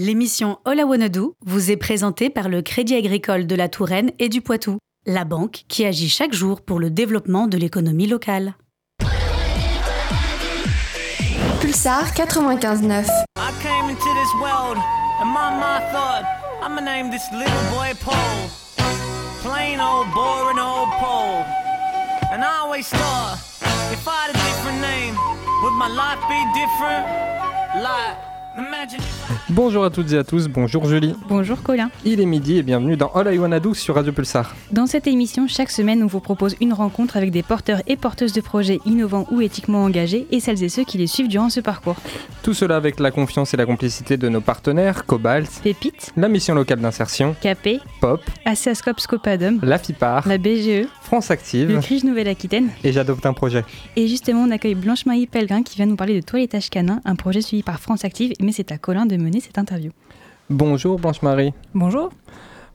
L'émission All I Wanna Do vous est présentée par le Crédit Agricole de la Touraine et du Poitou, la banque qui agit chaque jour pour le développement de l'économie locale. Pulsar 95.9. I came into this world and my mind thought I'ma name this little boy Paul. Plain old boring old Paul. And I always thought if I had a different name, would my life be different? Like, Bonjour à toutes et à tous, bonjour Julie. Bonjour Colin. Il est midi et bienvenue dans All I Wanna Do sur Radio Pulsar. Dans cette émission, chaque semaine, on vous propose une rencontre avec des porteurs et porteuses de projets innovants ou éthiquement engagés et celles et ceux qui les suivent durant ce parcours. Tout cela avec la confiance et la complicité de nos partenaires Cobalt, Pépite, la mission locale d'insertion, Capé, Pop, Assascope Scopadum, la FIPAR, la BGE, France le Active CRIJ Nouvelle-Aquitaine. et J'adopte un projet. Et justement, on accueille Blanche-Marie Pellegrin qui vient nous parler de toilettage canin, un projet suivi par France Active. Mais c'est à Colin de mener cette interview. Bonjour Blanche-Marie. Bonjour.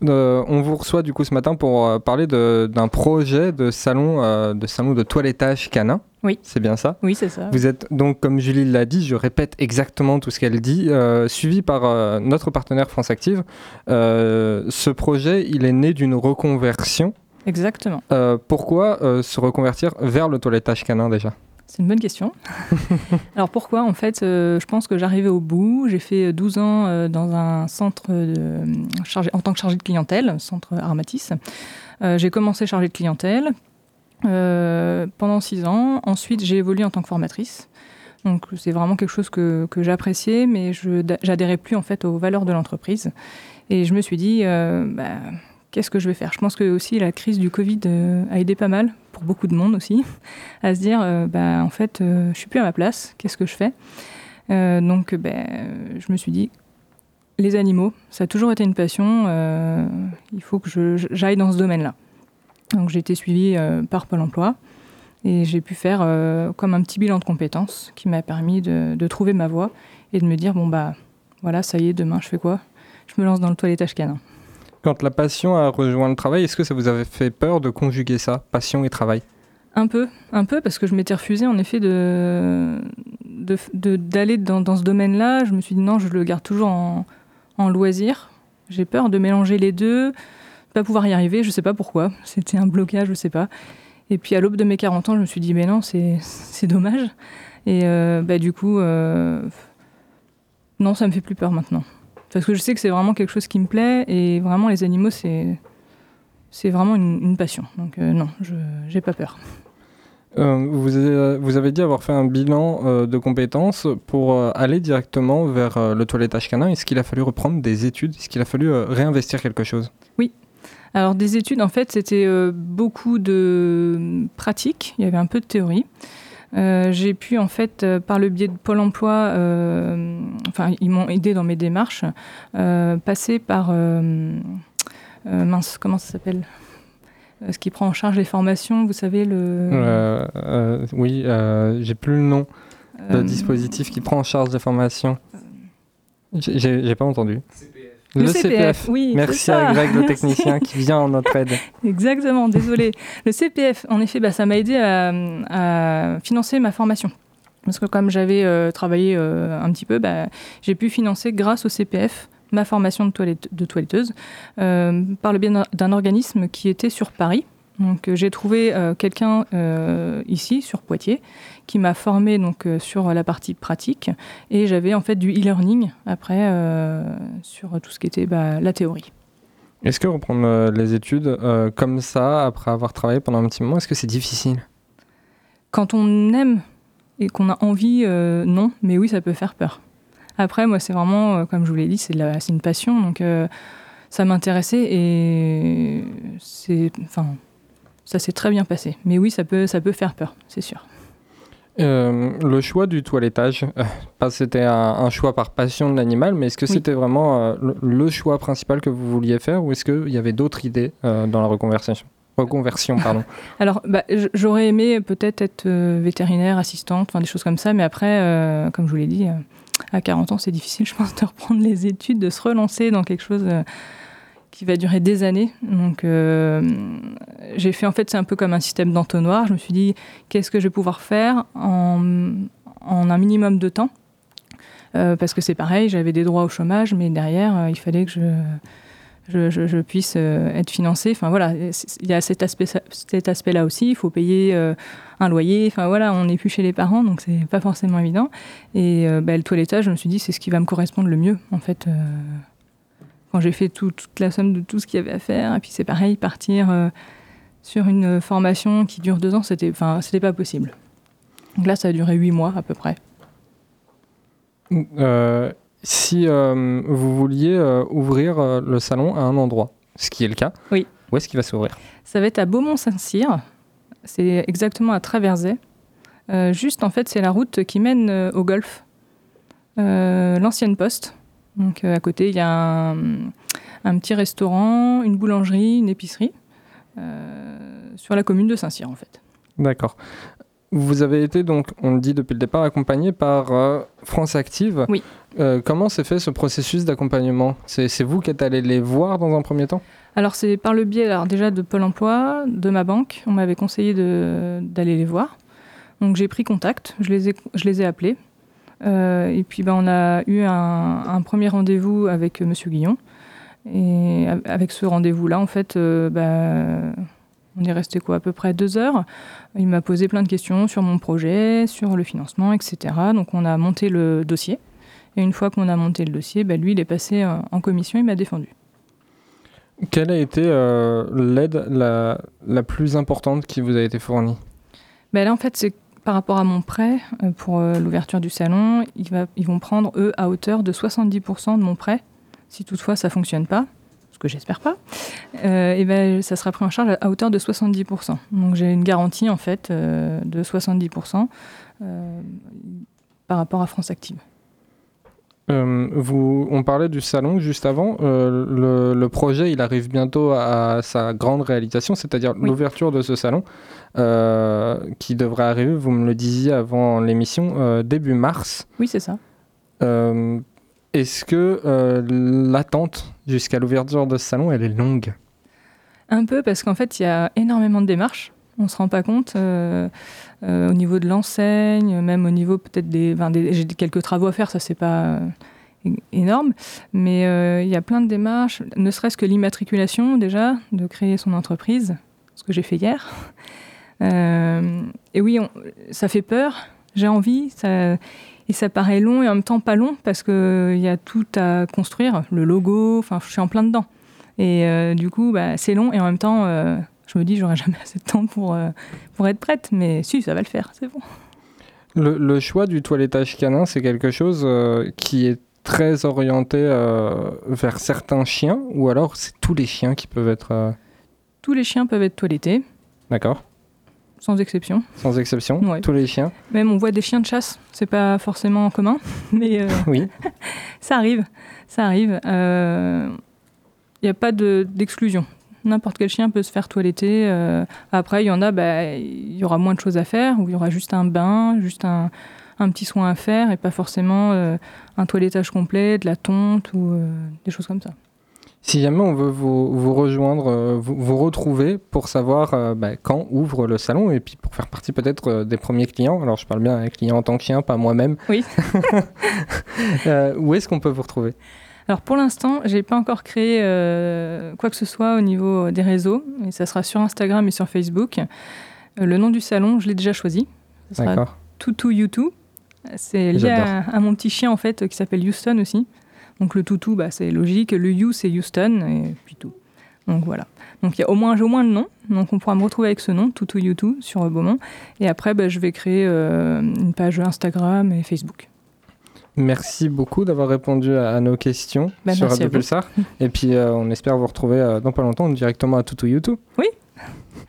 Euh, on vous reçoit du coup ce matin pour euh, parler d'un projet de salon, euh, de salon de toilettage canin. Oui. C'est bien ça? Oui, c'est ça. Vous êtes donc, comme Julie l'a dit, je répète exactement tout ce qu'elle dit, euh, suivi par euh, notre partenaire France Active. Euh, ce projet, il est né d'une reconversion. Exactement. Euh, pourquoi euh, se reconvertir vers le toilettage canin déjà? C'est une bonne question. Alors pourquoi En fait, euh, je pense que j'arrivais au bout. J'ai fait 12 ans euh, dans un centre de, chargé, en tant que chargé de clientèle, centre Armatis. Euh, j'ai commencé chargé de clientèle euh, pendant 6 ans. Ensuite, j'ai évolué en tant que formatrice. Donc c'est vraiment quelque chose que, que j'appréciais, mais je j'adhérais plus en fait aux valeurs de l'entreprise. Et je me suis dit, euh, bah, qu'est-ce que je vais faire? Je pense que aussi la crise du Covid euh, a aidé pas mal, pour beaucoup de monde aussi, à se dire, euh, bah, en fait, euh, je suis plus à ma place, qu'est-ce que je fais? Euh, Donc, ben, je me suis dit, les animaux, ça a toujours été une passion, il faut que j'aille dans ce domaine-là. Donc, j'ai été suivie par Pôle emploi et j'ai pu faire comme un petit bilan de compétences qui m'a permis de, de trouver ma voie et de me dire, bon, bah, voilà, ça y est, demain, je fais quoi? Je me lance dans le toilettage canin. Quand la passion a rejoint le travail, est-ce que ça vous avait fait peur de conjuguer ça, passion et travail? Un peu, un peu, parce que je m'étais refusée en effet de d'aller dans, ce domaine-là. Je me suis dit non, je le garde toujours en, en loisir. J'ai peur de mélanger les deux, de pas pouvoir y arriver, je sais pas pourquoi. C'était un blocage, je sais pas. Et puis à l'aube de mes 40 ans, je me suis dit mais non, c'est c'est dommage. Et euh, bah, du coup, euh, non, ça me fait plus peur maintenant. Parce que je sais que c'est vraiment quelque chose qui me plaît et vraiment les animaux, c'est c'est vraiment une, une passion. Donc euh, non, je j'ai pas peur. Euh, vous, avez, vous avez dit avoir fait un bilan euh, de compétences pour euh, aller directement vers euh, le toilettage canin. Est-ce qu'il a fallu reprendre des études? Est-ce qu'il a fallu euh, réinvestir quelque chose? Alors des études, en fait, c'était euh, beaucoup de pratiques. Il y avait un peu de théorie. Euh, j'ai pu, en fait, euh, par le biais de Pôle Emploi, euh, enfin, ils m'ont aidé dans mes démarches, euh, passer par euh, euh, mince, comment ça s'appelle? Ce qui prend en charge les formations, vous savez le. Euh, euh, Oui, euh, j'ai plus le nom. Le euh, dispositif qui prend en charge les formations. J'ai pas entendu. Le CPF, oui, Merci à Greg, le technicien, qui vient en notre aide. Exactement, désolé. Le CPF, en effet, bah, ça m'a aidé à, à financer ma formation. Parce que comme j'avais euh, travaillé euh, un petit peu, bah, j'ai pu financer grâce au CPF ma formation de, toilette, de toiletteuse euh, par le biais d'un organisme qui était sur Paris. Donc euh, j'ai trouvé euh, quelqu'un euh, ici sur Poitiers qui m'a formé donc sur la partie pratique et j'avais en fait du e-learning après sur tout ce qui était bah, la théorie. Est-ce que reprendre les études comme ça, après avoir travaillé pendant un petit moment, est-ce que c'est difficile? Quand on aime et qu'on a envie, euh, non, mais oui, ça peut faire peur. Après, moi, c'est vraiment, euh, comme je vous l'ai dit, c'est une passion, donc euh, ça m'intéressait et c'est, enfin, ça s'est très bien passé. Mais oui, ça peut, ça peut faire peur, c'est sûr. Euh, le choix du toilettage, euh, c'était un, un choix par passion de l'animal, mais est-ce que Oui. c'était vraiment euh, le, le choix principal que vous vouliez faire ou est-ce qu'il y avait d'autres idées dans la reconversion Reconversion, pardon? Alors, bah, j'aurais aimé peut-être être euh, vétérinaire, assistante, enfin des choses comme ça, mais après, comme je vous l'ai dit, à 40 ans, c'est difficile, je pense, de reprendre les études, de se relancer dans quelque chose qui va durer des années. Donc, euh, j'ai fait en fait, c'est un peu comme un système d'entonnoir. Je me suis dit, qu'est-ce que je vais pouvoir faire en, un minimum de temps? Euh, parce que c'est pareil, j'avais des droits au chômage, mais derrière, euh, il fallait que je, puisse être financée. Enfin voilà, il y a cet aspect, cet aspect-là aussi. Il faut payer un loyer. Enfin voilà, on n'est plus chez les parents, donc c'est pas forcément évident. Et bah, le toilettage, je me suis dit, c'est ce qui va me correspondre le mieux, en fait. Euh, quand j'ai fait tout- toute la somme de tout ce qu'il y avait à faire, et puis c'est pareil, partir euh, sur une formation qui dure deux ans, c'était, enfin, c'était pas possible. Donc là, ça a duré huit mois à peu près. Euh, si euh, vous vouliez euh, ouvrir euh, le salon à un endroit, ce qui est le cas, Oui. où est-ce qu'il va s'ouvrir? Ça va être à Beaumont-Saint-Cyr. C'est exactement à Traversay. Euh, juste, en fait, c'est la route qui mène euh, au golf. Euh, L'ancienne poste. Donc, euh, à côté, il y a un, un petit restaurant, une boulangerie, une épicerie. euh, sur la commune de Saint-Cyr, en fait. D'accord. Vous avez été donc, on le dit depuis le départ, accompagné par euh, France Active. Oui. Euh, comment s'est fait ce processus d'accompagnement? C'est vous qui êtes allé les voir dans un premier temps? Alors, c'est par le biais alors, déjà de Pôle emploi, de ma banque. On m'avait conseillé d'aller les voir. Donc, j'ai pris contact, je les ai, je les ai appelés. Euh, et puis, ben, on a eu un, un premier rendez-vous avec euh, Monsieur Guillon. Et avec ce rendez-vous-là, en fait, euh, ben, on est resté quoi, à peu près deux heures. Il m'a posé plein de questions sur mon projet, sur le financement, etc. Donc, on a monté le dossier. Et une fois qu'on a monté le dossier, ben, lui, il est passé en commission, il m'a défendu. Quelle a été euh, l'aide la, la plus importante qui vous a été fournie? Ben là, en fait, c'est par rapport à mon prêt euh, pour euh, l'ouverture du salon, ils vont prendre, eux, à hauteur de 70% de mon prêt, si toutefois ça fonctionne pas, ce que j'espère pas, euh, et ben, ça sera pris en charge à hauteur de 70%. Donc j'ai une garantie, en fait, de 70% euh, par rapport à France Active. Euh, vous, on parlait du salon juste avant. Euh, le, le projet, il arrive bientôt à sa grande réalisation, c'est-à-dire Oui. l'ouverture de ce salon, euh, qui devrait arriver, vous me le disiez avant l'émission, début mars. Oui, c'est ça. Est-ce que l'attente jusqu'à l'ouverture de ce salon, elle est longue? Un peu parce qu'en fait, il y a énormément de démarches. On ne se rend pas compte euh, euh, au niveau de l'enseigne, même au niveau peut-être des, J'ai quelques travaux à faire, ça c'est pas euh, énorme, mais il y a plein de démarches, ne serait-ce que l'immatriculation déjà, de créer son entreprise, ce que j'ai fait hier. Et oui, ça fait peur, j'ai envie, et ça paraît long et en même temps pas long parce qu'il y a tout à construire, le logo, enfin je suis en plein dedans. Et du coup, bah, c'est long et en même temps, je me dis, j'aurai jamais assez de temps pour, euh, pour être prête. Mais si, ça va le faire, c'est bon. le, le choix du toilettage canin, c'est quelque chose euh, qui est très orienté euh, vers certains chiens, ou alors c'est tous les chiens qui peuvent être... euh, Tous les chiens peuvent être toilettés, D'accord sans exception. Sans exception, Ouais. tous les chiens. Même on voit des chiens de chasse, c'est pas forcément en commun, mais Oui. ça arrive. Ça arrive. Il n'y a pas de- d'exclusion. N'importe quel chien peut se faire toiletter. euh, après, il y en a, bah, il y aura moins de choses à faire, ou il y aura juste un bain, juste un, un petit soin à faire, et pas forcément euh, un toilettage complet, de la tonte ou euh, des choses comme ça. Si jamais on veut vous, vous rejoindre, vous, vous retrouver pour savoir bah, quand ouvre le salon et puis pour faire partie peut-être des premiers clients. Alors je parle bien des clients en tant que chien, pas moi-même. Oui. Où est-ce qu'on peut vous retrouver? Alors pour l'instant, j'ai pas encore créé euh, quoi que ce soit au niveau des réseaux, et ça sera sur Instagram et sur Facebook. Euh, le nom du salon, je l'ai déjà choisi. Ça sera D'accord. Toutou Youtou. C'est lié à, à mon petit chien en fait qui s'appelle Houston aussi. Donc le toutou, bah, c'est logique. Le You, c'est Houston et puis tout. Donc voilà. Donc il y a au moins, j'ai au moins le nom. Donc on pourra me retrouver avec ce nom, Toutou Youtou, sur Beaumont. Et après, bah, je vais créer euh, une page Instagram et Facebook. Merci beaucoup d'avoir répondu à, à nos questions Bah, sur Radio. Pulsar. et puis euh, on espère vous retrouver euh, dans pas longtemps directement à Toutou YouTube.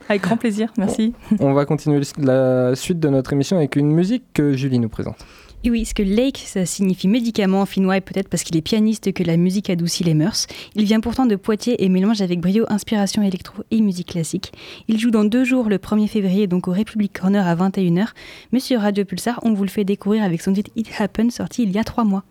Avec grand plaisir. Merci. on va continuer la suite de notre émission avec une musique que Julie nous présente. Et oui, parce que Lake, ça signifie médicament en finnois peut-être parce qu'il est pianiste que la musique adoucit les mœurs. Il vient pourtant de Poitiers et mélange avec brio inspiration électro et musique classique. Il joue dans deux jours le 1er février, donc au Republic Corner à 21h. Mais sur Radio Pulsar, on vous le fait découvrir avec son titre It Happened, sorti il y a trois mois.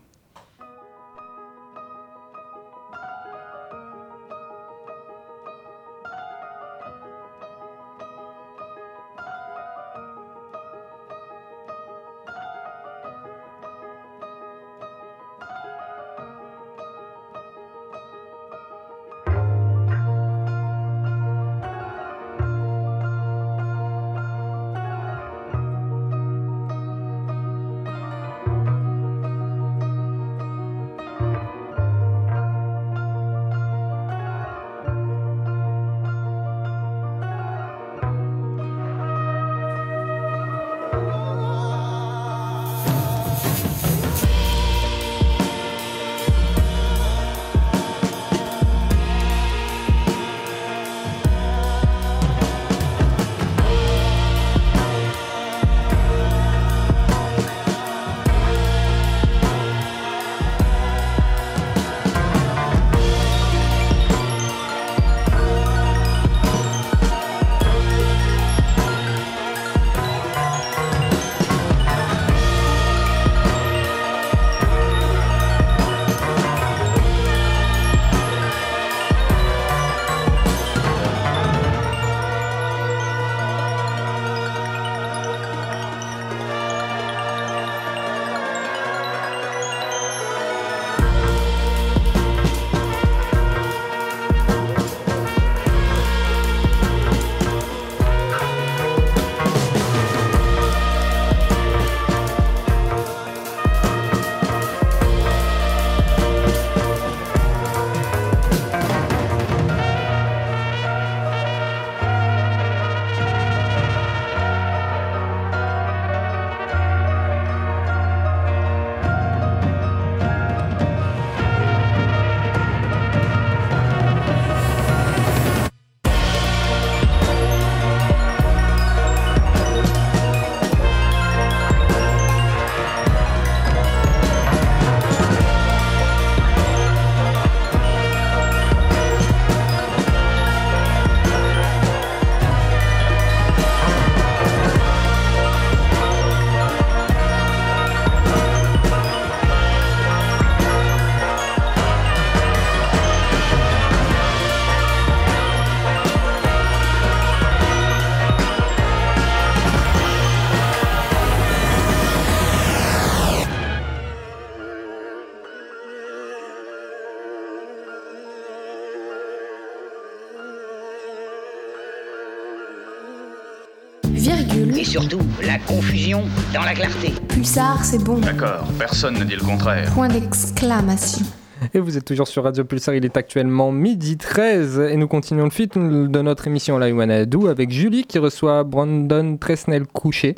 Surtout, la confusion dans la clarté. Pulsar, c'est bon. D'accord, personne ne dit le contraire. Point d'exclamation. Et vous êtes toujours sur Radio Pulsar, il est actuellement midi 13 et nous continuons le fil de notre émission La Wanadou avec Julie qui reçoit Brandon Tresnel-Couché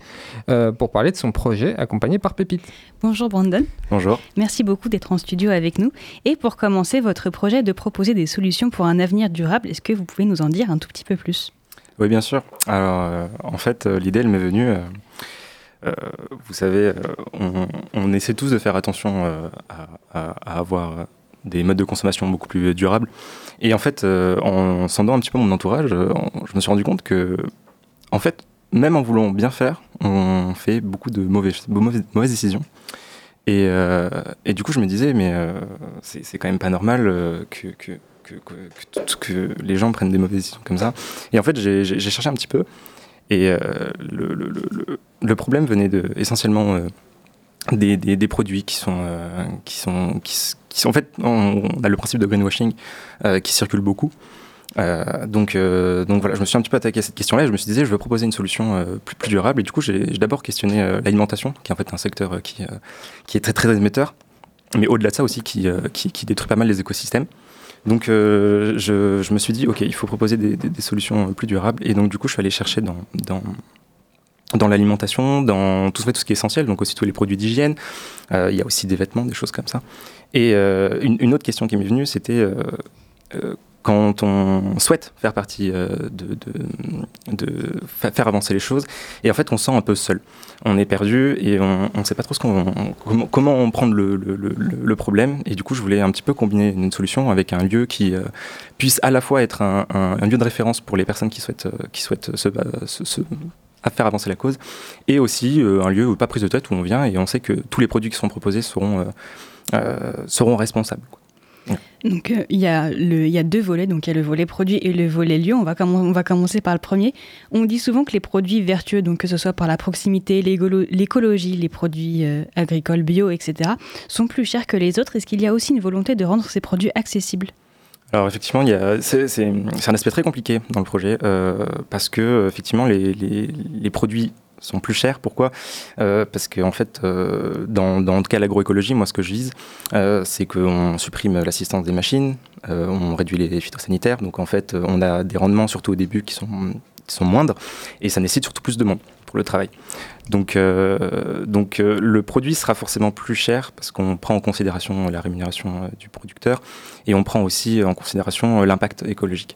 euh, pour parler de son projet accompagné par Pépite. Bonjour Brandon. Bonjour. Merci beaucoup d'être en studio avec nous. Et pour commencer, votre projet de proposer des solutions pour un avenir durable, est-ce que vous pouvez nous en dire un tout petit peu plus? Oui, bien sûr. Alors, euh, en fait, euh, l'idée, elle m'est venue. euh, vous savez, on, essaie tous de faire attention à, avoir des modes de consommation beaucoup plus durables. Et en fait, en sondant un petit peu mon entourage, en- je me suis rendu compte que, en fait, même en voulant bien faire, on fait beaucoup de mauvais, mauvaises, décisions. Et, du coup, je me disais, mais c'est quand même pas normal que, que, les gens prennent des mauvaises décisions comme ça. Et en fait, j'ai cherché un petit peu. Et euh, le, problème venait essentiellement euh, des, produits qui sont, euh, qui sont, qui, sont. En fait, on, a le principe de greenwashing qui circule beaucoup. Donc, donc voilà, je me suis un petit peu attaqué à cette question-là et je me suis dit, je veux proposer une solution plus, plus durable. Et du coup, j'ai d'abord questionné l'alimentation, qui est en fait un secteur qui, qui est très très émetteur, mais au-delà de ça aussi, qui, qui détruit pas mal les écosystèmes. Donc, euh, je, je me suis dit, ok, il faut proposer des, solutions plus durables. Et donc, du coup, je suis allé chercher dans, dans, dans l'alimentation, dans tout, tout ce qui est essentiel, donc aussi tous les produits d'hygiène. Euh, il y a aussi des vêtements, des choses comme ça. Et euh, une, autre question qui m'est venue, c'était quand on souhaite faire partie euh, de, de, de fa- faire avancer les choses, et en fait, on se sent un peu seul. On est perdu et on ne sait pas trop ce qu'on, comment, prendre le, problème. Et du coup, je voulais un petit peu combiner une solution avec un lieu qui euh, puisse à la fois être un, lieu de référence pour les personnes qui souhaitent, euh, se, faire avancer la cause, et aussi un lieu où pas prise de tête où on vient et on sait que tous les produits qui seront proposés seront responsables. Donc euh, il y, a y a deux volets, donc il y a le volet produit et le volet lieu. On va, on va commencer par le premier. On dit souvent que les produits vertueux, donc que ce soit par la proximité, l'écologie, les produits euh, agricoles bio, etc., sont plus chers que les autres. Est-ce qu'il y a aussi une volonté de rendre ces produits accessibles? Alors effectivement, c'est un aspect très compliqué dans le projet euh, parce que effectivement les- les produits sont plus chers. Pourquoi? Euh, Parce qu'en fait, euh, dans, le cas l'agroécologie, moi ce que je vise, euh, c'est qu'on supprime l'assistance des machines, on réduit les phytosanitaires, donc en fait on a des rendements surtout au début qui sont, qui sont moindres et ça nécessite surtout plus de monde pour le travail. Donc, donc le produit sera forcément plus cher parce qu'on prend en considération la rémunération du producteur et on prend aussi en considération l'impact écologique.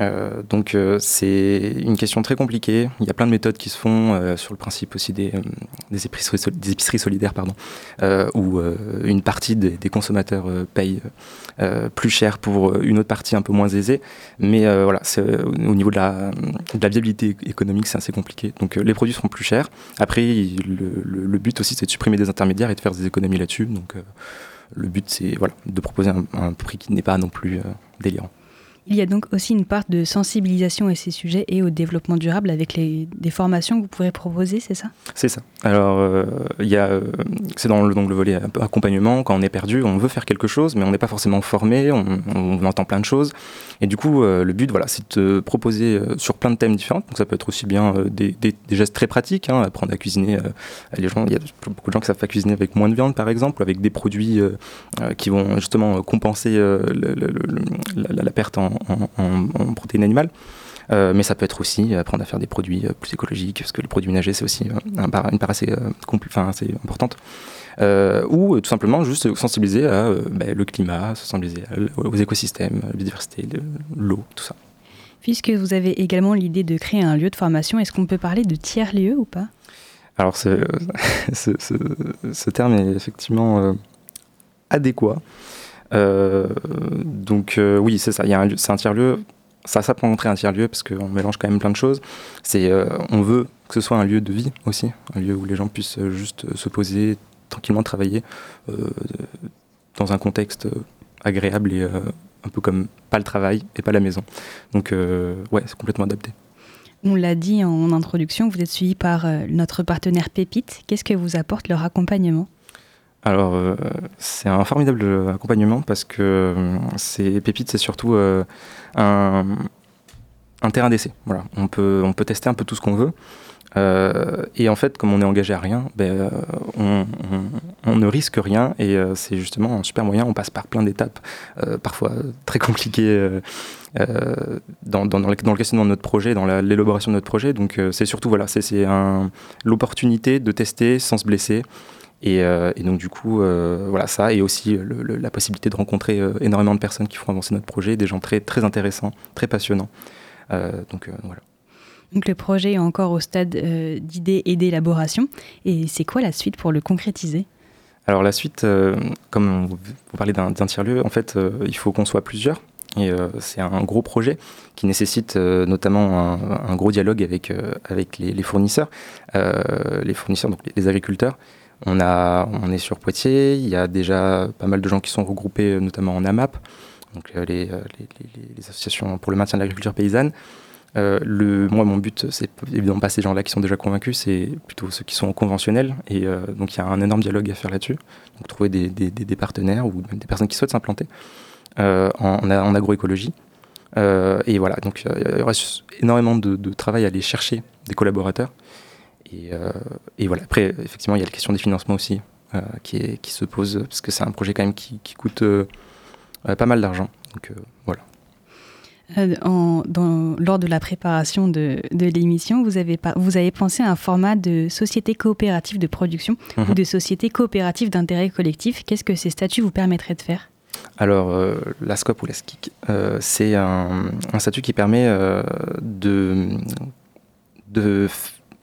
Euh, donc euh, c'est une question très compliquée. Il y a plein de méthodes qui se font euh, sur le principe aussi des, euh, épiceries, des épiceries solidaires, pardon, euh, où euh, une partie des, consommateurs paye plus cher pour une autre partie un peu moins aisée. Mais voilà, au niveau de la, de la viabilité économique, c'est assez compliqué. Donc les produits seront plus chers. Après, le, le- le but aussi, c'est de supprimer des intermédiaires et de faire des économies là-dessus. Donc le but, c'est voilà, de proposer un, un prix qui n'est pas non plus délirant. Il y a donc aussi une part de sensibilisation à ces sujets et au développement durable avec les, des formations que vous pourrez proposer, c'est ça? C'est ça. Alors, euh, il euh, c'est dans le, donc le volet accompagnement. Quand on est perdu, on veut faire quelque chose, mais on n'est pas forcément formé. On, entend plein de choses. Et du coup, euh, le but, voilà, c'est de proposer euh, sur plein de thèmes différents. Donc, ça peut être aussi bien des, gestes très pratiques, hein, apprendre à cuisiner. il y a beaucoup de gens qui savent pas cuisiner avec moins de viande, par exemple, avec des produits qui vont justement compenser la perte en, en- en- en protéines animales. Euh, mais ça peut être aussi apprendre à faire des produits euh, plus écologiques, parce que le produit ménager, c'est aussi euh, un par- une part assez, euh, importante. Euh, ou euh, tout simplement juste sensibiliser à euh, ben, le climat, sensibiliser à aux écosystèmes, à la biodiversité, le- l'eau, tout ça. Puisque vous avez également l'idée de créer un lieu de formation, est-ce qu'on peut parler de tiers-lieu ou pas? Alors ce, ce, ce- ce terme est effectivement euh, adéquat. Euh, donc euh, oui, c'est ça. C'est un tiers lieu. Ça, ça peut entrer un tiers lieu parce qu'on mélange quand même plein de choses. Euh, on veut que ce soit un lieu de vie aussi, un lieu où les gens puissent juste se poser tranquillement, travailler dans un contexte agréable et un peu comme pas le travail et pas la maison. Donc ouais, c'est complètement adapté. On l'a dit en introduction, vous êtes suivi par notre partenaire Pépite. Qu'est-ce que vous apporte leur accompagnement? Alors, euh, c'est un formidable accompagnement parce que euh, c'est Pépite, c'est surtout euh, un, terrain d'essai. Voilà, on peut, on peut tester un peu tout ce qu'on veut. Et en fait, comme on est engagé à rien, ben, on, ne risque rien et c'est justement un super moyen. On passe par plein d'étapes, parfois très compliquées dans, le, questionnement de notre projet, dans la- l'élaboration de notre projet. Donc c'est surtout voilà, c'est- c'est un- l'opportunité de tester sans se blesser. Et, euh, et donc du coup, euh, voilà ça, et aussi le- le- la possibilité de rencontrer euh, énormément de personnes qui font avancer notre projet, des gens très, très intéressants, très passionnants. Donc voilà. Donc le projet est encore au stade euh, d'idée et d'élaboration. Et c'est quoi la suite pour le concrétiser? Alors la suite, euh, comme vous, vous parlez d'un tiers-lieu, en fait, euh, il faut qu'on soit plusieurs. Et c'est un gros projet qui nécessite notamment un, un gros dialogue avec, avec les, les fournisseurs, les fournisseurs, donc les, les agriculteurs. On, a, on est sur Poitiers, il y a déjà pas mal de gens qui sont regroupés, euh, notamment en AMAP, donc euh, les, euh, les- associations pour le maintien de l'agriculture paysanne. Le, moi, mon but, c'est évidemment pas ces gens-là qui sont déjà convaincus, c'est plutôt ceux qui sont conventionnels. Et donc, il y a un énorme dialogue à faire là-dessus. Donc, trouver des, partenaires ou même des personnes qui souhaitent s'implanter en, agroécologie. Et voilà, donc il y aura énormément de travail à aller chercher des collaborateurs. Et, euh, et voilà, après, effectivement, il y a la question des financements aussi euh, qui, est- qui se pose, parce que c'est un projet quand même qui, qui coûte euh, pas mal d'argent. Donc voilà. Euh, en- dans- Lors de la préparation de, de l'émission, vous avez, pas- vous avez pensé à un format de société coopérative de production Mhm. ou de société coopérative d'intérêt collectif. Qu'est-ce que ces statuts vous permettraient de faire? Alors, euh, la SCOP ou la SKIC, euh, c'est un, un statut qui permet de,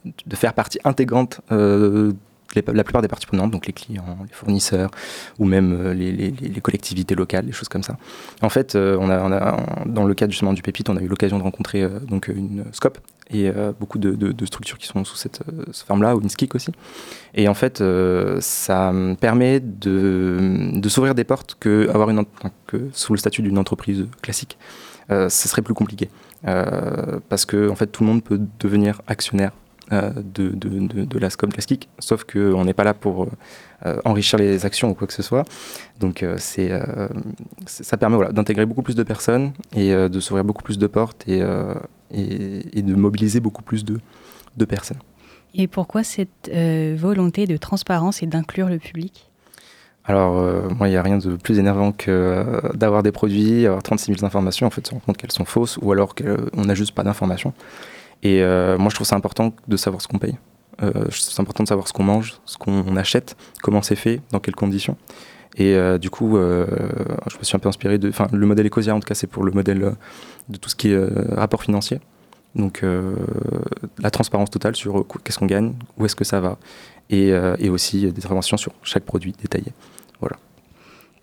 de faire partie intégrante euh, la plupart des parties prenantes, donc les clients, les fournisseurs, ou même euh, les, collectivités locales, les choses comme ça. En fait, euh, on a, dans le cadre justement du Pépite, on a eu l'occasion de rencontrer euh, donc une SCOP et beaucoup de, structures qui sont sous cette, forme-là, ou une SKIC aussi. Et en fait, ça me permet de, de s'ouvrir des portes que, avoir une, que sous le statut d'une entreprise classique, ce serait plus compliqué. Parce que en fait, tout le monde peut devenir actionnaire de, de, de, de la SCOM classique, sauf qu'on n'est pas là pour euh, enrichir les actions ou quoi que ce soit. Donc euh, c'est, euh, ça permet voilà, d'intégrer beaucoup plus de personnes et euh, de s'ouvrir beaucoup plus de portes et, euh, et, et de mobiliser beaucoup plus de, de personnes. Et pourquoi cette euh, volonté de transparence et d'inclure le public? Alors, euh, moi, il n'y a rien de plus énervant que euh, d'avoir des produits, avoir 36 000 informations, en fait, se rendre compte qu'elles sont fausses ou alors qu'on n'a juste pas d'informations. Et euh, moi, je trouve ça important de savoir ce qu'on paye. Euh, c'est important de savoir ce qu'on mange, ce qu'on achète, comment c'est fait, dans quelles conditions. Et euh, du coup, euh, je me suis un peu inspiré de. Enfin, le modèle Ecosia, en tout cas, c'est pour le modèle euh, de tout ce qui est euh, rapport financier. Donc, euh, la transparence totale sur euh, qu'est-ce qu'on gagne, où est-ce que ça va, et, euh, aussi des interventions sur chaque produit détaillé. Voilà.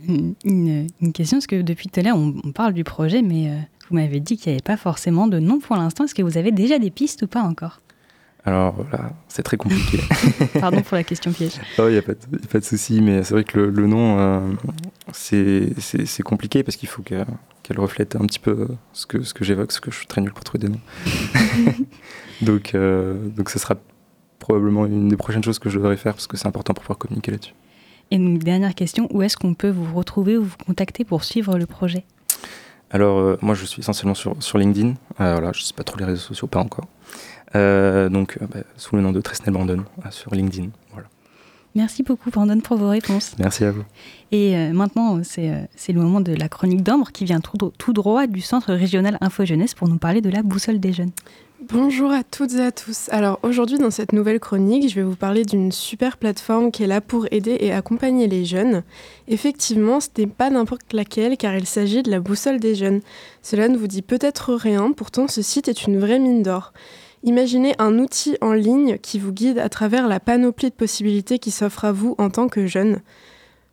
Une, question, parce que depuis tout à l'heure, on, on parle du projet, mais euh, vous m'avez dit qu'il n'y avait pas forcément de nom pour l'instant. Est-ce que vous avez déjà des pistes ou pas encore? Alors là, c'est très compliqué. Pardon pour la question piège. Il n'y a, pas de- pas de souci, mais c'est vrai que le, le nom, euh, c'est compliqué parce qu'il faut que- qu'elle reflète un petit peu ce que, ce que j'évoque, ce que je suis très nul pour trouver des noms. donc, euh, donc ce sera probablement une des prochaines choses que je devrais faire parce que c'est important pour pouvoir communiquer là-dessus. Et une dernière question, où est-ce qu'on peut vous retrouver ou vous contacter pour suivre le projet? Alors, euh, moi, je suis essentiellement sur, sur LinkedIn. Euh, voilà, je ne sais pas trop les réseaux sociaux, pas encore. Euh, donc, bah, sous le nom de Tresnel Brandon sur LinkedIn. Voilà. Merci beaucoup, Brandon, pour vos réponses. Merci à vous. Et euh, maintenant, c'est euh, le moment de la chronique d'Ambre qui vient tout, tout droit du Centre régional Info Jeunesse pour nous parler de la boussole des jeunes. Bonjour à toutes et à tous. Alors aujourd'hui dans cette nouvelle chronique, je vais vous parler d'une super plateforme qui est là pour aider et accompagner les jeunes. Effectivement, ce n'est pas n'importe laquelle car il s'agit de la boussole des jeunes. Cela ne vous dit peut-être rien, pourtant ce site est une vraie mine d'or. Imaginez un outil en ligne qui vous guide à travers la panoplie de possibilités qui s'offre à vous en tant que jeune.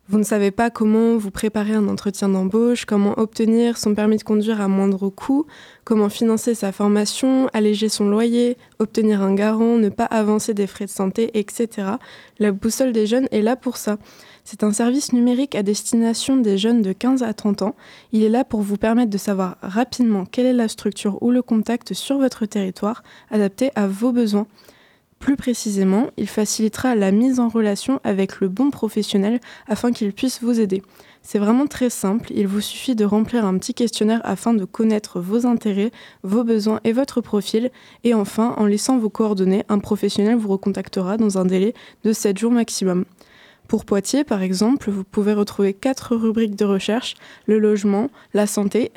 Vous ne savez pas comment vous préparer un entretien d'embauche, comment obtenir son permis de conduire à moindre coût, comment financer sa formation, alléger son loyer, obtenir un garant, ne pas avancer des frais de santé, etc. La boussole des jeunes est là pour ça. C'est un service numérique à destination des jeunes de 15 à 30 ans. Il est là pour vous permettre de savoir rapidement quelle est la structure ou le contact sur votre territoire adapté à vos besoins. Plus précisément, il facilitera la mise en relation avec le bon professionnel afin qu'il puisse vous aider. C'est vraiment très simple, il vous suffit de remplir un petit questionnaire afin de connaître vos intérêts, vos besoins et votre profil. Et enfin, en laissant vos coordonnées, un professionnel vous recontactera dans un délai de 7 jours maximum. Pour Poitiers, par exemple, vous pouvez retrouver quatre rubriques de recherche, le logement, la santé,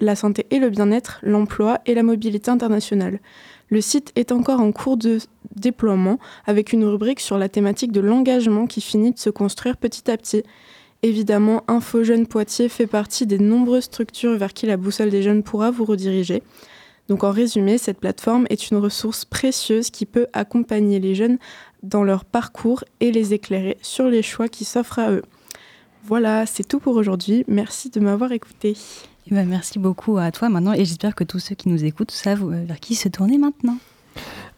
la santé et le bien-être, l'emploi et la mobilité internationale. Le site est encore en cours de déploiement avec une rubrique sur la thématique de l'engagement qui finit de se construire petit à petit. Évidemment, Info Jeunes Poitiers fait partie des nombreuses structures vers qui la boussole des jeunes pourra vous rediriger. Donc en résumé, cette plateforme est une ressource précieuse qui peut accompagner les jeunes dans leur parcours et les éclairer sur les choix qui s'offrent à eux. Voilà, c'est tout pour aujourd'hui. Merci de m'avoir écouté. Eh ben, merci beaucoup à toi maintenant et j'espère que tous ceux qui nous écoutent savent euh, vers qui se tourner maintenant.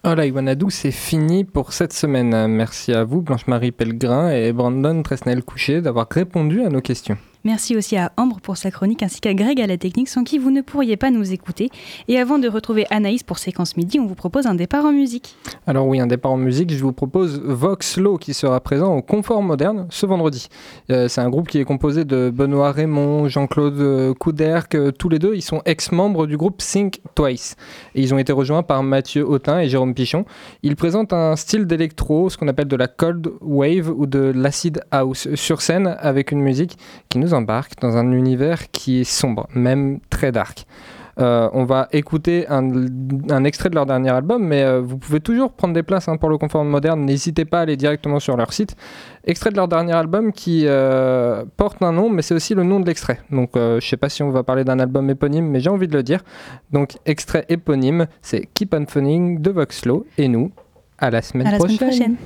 Voilà, Iwanadou, c'est fini pour cette semaine. Merci à vous, Blanche-Marie Pellegrin et Brandon Tresnel-Couché, d'avoir répondu à nos questions. Merci aussi à Ambre pour sa chronique ainsi qu'à Greg à la technique sans qui vous ne pourriez pas nous écouter. Et avant de retrouver Anaïs pour Séquence Midi, on vous propose un départ en musique. Alors oui, un départ en musique, je vous propose Vox Low qui sera présent au Confort Moderne ce vendredi. Euh, c'est un groupe qui est composé de Benoît Raymond, Jean-Claude euh, Couderc, euh, tous les deux, ils sont ex-membres du groupe Think Twice. Et ils ont été rejoints par Mathieu Autin et Jérôme Pichon. Ils présentent un style d'électro, ce qu'on appelle de la cold wave ou de l'acid house, sur scène avec une musique qui nous embarque dans un univers qui est sombre, même très dark. Euh, on va écouter un, extrait de leur dernier album, mais euh, vous pouvez toujours prendre des places hein, pour le confort moderne. N'hésitez pas à aller directement sur leur site. Extrait de leur dernier album qui euh, porte un nom, mais c'est aussi le nom de l'extrait. Donc je sais pas si on va parler d'un album éponyme, mais j'ai envie de le dire. Donc extrait éponyme, c'est Keep on Funning de Voxlow. Et nous, à la semaine à la prochaine. Semaine prochaine.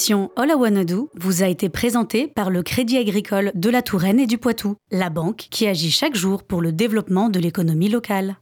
L'émission All I vous a été présentée par le Crédit Agricole de la Touraine et du Poitou, la banque qui agit chaque jour pour le développement de l'économie locale.